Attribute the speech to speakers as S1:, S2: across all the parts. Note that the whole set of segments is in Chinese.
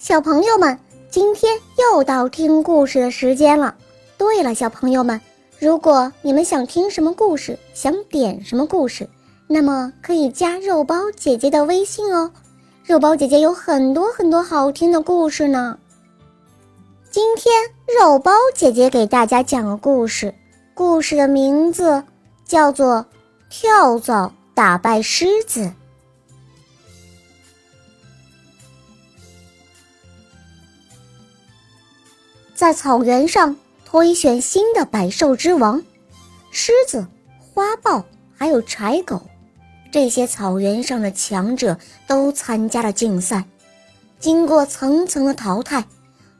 S1: 小朋友们，今天又到听故事的时间了。对了，小朋友们，如果你们想听什么故事，想点什么故事，那么可以加肉包姐姐的微信哦。肉包姐姐有很多很多好听的故事呢。今天肉包姐姐给大家讲个故事，故事的名字叫做《跳蚤打败狮子》。在草原上推选新的百兽之王，狮子、花豹还有豺狗，这些草原上的强者都参加了竞赛。经过层层的淘汰，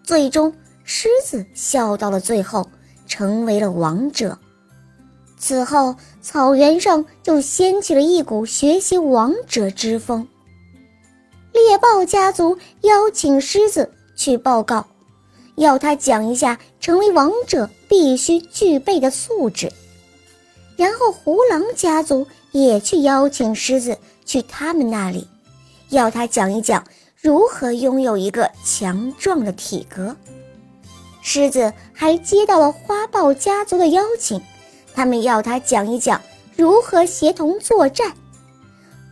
S1: 最终狮子笑到了最后，成为了王者。此后，草原上就掀起了一股学习王者之风。猎豹家族邀请狮子去报告。要他讲一下成为王者必须具备的素质，然后胡狼家族也去邀请狮子去他们那里，要他讲一讲如何拥有一个强壮的体格。狮子还接到了花豹家族的邀请，他们要他讲一讲如何协同作战，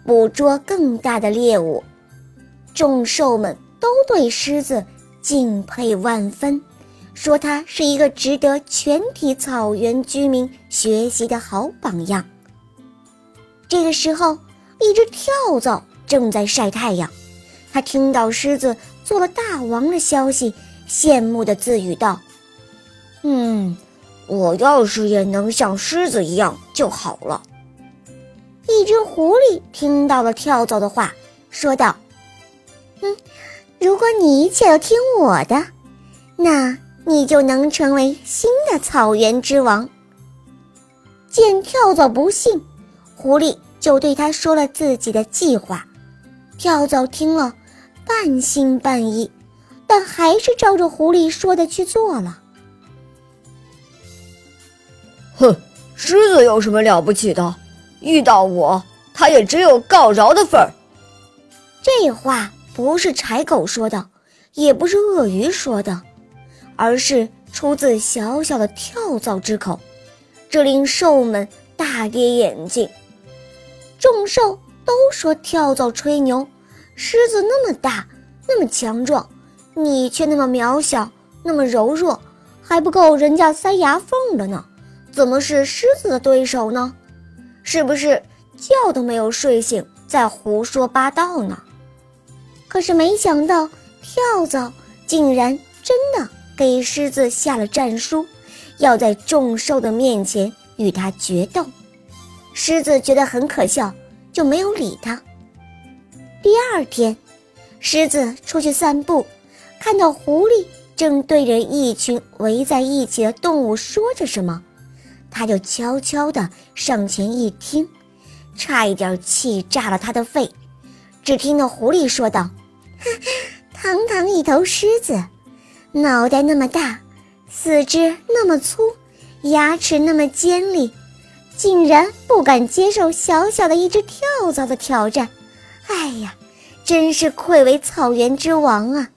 S1: 捕捉更大的猎物。众兽们都对狮子。敬佩万分，说他是一个值得全体草原居民学习的好榜样。这个时候，一只跳蚤正在晒太阳，他听到狮子做了大王的消息，羡慕地自语道：“嗯，我要是也能像狮子一样就好了。”一只狐狸听到了跳蚤的话，说道：“嗯。”如果你一切都听我的，那你就能成为新的草原之王。见跳蚤不信，狐狸就对他说了自己的计划。跳蚤听了，半信半疑，但还是照着狐狸说的去做了。
S2: 哼，狮子有什么了不起的？遇到我，他也只有告饶的份儿。
S1: 这话。不是豺狗说的，也不是鳄鱼说的，而是出自小小的跳蚤之口，这令兽们大跌眼镜。众兽都说跳蚤吹牛，狮子那么大，那么强壮，你却那么渺小，那么柔弱，还不够人家塞牙缝的呢，怎么是狮子的对手呢？是不是觉都没有睡醒，在胡说八道呢？可是没想到，跳蚤竟然真的给狮子下了战书，要在众兽的面前与他决斗。狮子觉得很可笑，就没有理他。第二天，狮子出去散步，看到狐狸正对着一群围在一起的动物说着什么，他就悄悄地上前一听，差一点气炸了他的肺。只听那狐狸说道。堂堂一头狮子，脑袋那么大，四肢那么粗，牙齿那么尖利，竟然不敢接受小小的一只跳蚤的挑战。哎呀，真是愧为草原之王啊！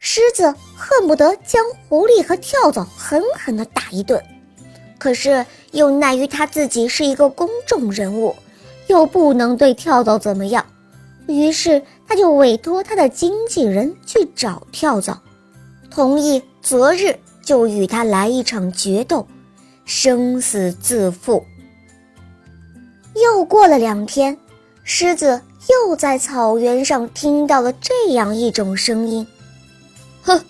S1: 狮子恨不得将狐狸和跳蚤狠狠地打一顿，可是又奈于他自己是一个公众人物，又不能对跳蚤怎么样。于是，他就委托他的经纪人去找跳蚤，同意择日就与他来一场决斗，生死自负。又过了两天，狮子又在草原上听到了这样一种声音：“
S2: 哼，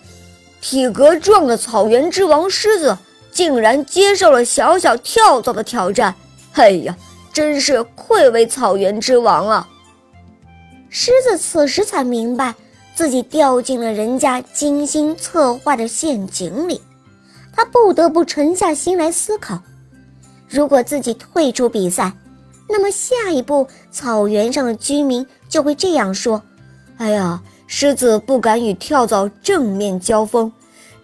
S2: 体格壮的草原之王狮子竟然接受了小小跳蚤的挑战！哎呀，真是愧为草原之王啊！”
S1: 狮子此时才明白，自己掉进了人家精心策划的陷阱里。他不得不沉下心来思考：如果自己退出比赛，那么下一步草原上的居民就会这样说：“
S2: 哎呀，狮子不敢与跳蚤正面交锋，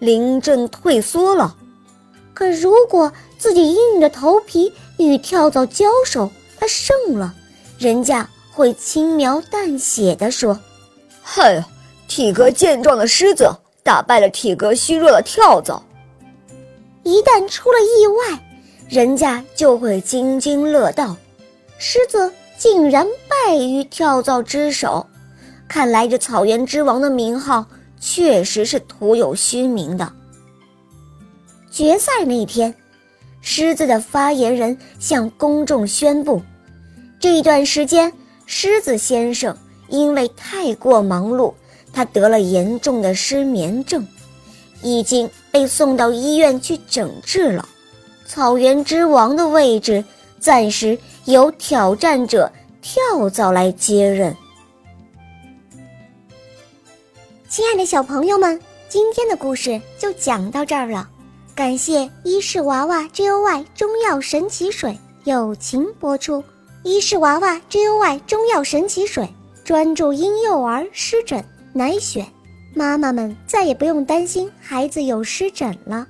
S2: 临阵退缩了。”
S1: 可如果自己硬着头皮与跳蚤交手，他胜了，人家。会轻描淡写的说：“
S2: 嗨呀，体格健壮的狮子打败了体格虚弱的跳蚤。
S1: 一旦出了意外，人家就会津津乐道。狮子竟然败于跳蚤之手，看来这草原之王的名号确实是徒有虚名的。决赛那天，狮子的发言人向公众宣布，这一段时间，狮子先生因为太过忙碌，他得了严重的失眠症。已经被送到医院去诊治了。草原之王的位置暂时由挑战者跳蚤来接任。亲爱的小朋友们，今天的故事就讲到这儿了。感谢伊氏娃娃 Joy 中药神奇水友情播出。伊氏娃娃 Joy 中药神奇水专注婴幼儿湿疹奶癣。妈妈们再也不用担心孩子有湿疹了。